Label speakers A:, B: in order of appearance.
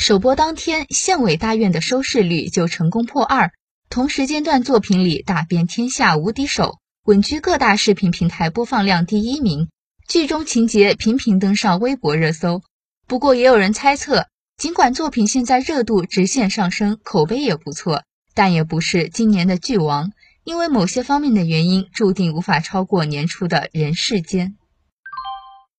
A: 首播当天县委大院的收视率就成功破二。同时间段作品里打遍天下无敌手稳居各大视频平台播放量第一名。剧中情节频频登上微博热搜。不过也有人猜测尽管作品现在热度直线上升口碑也不错但也不是今年的剧王因为某些方面的原因注定无法超过年初的人世间。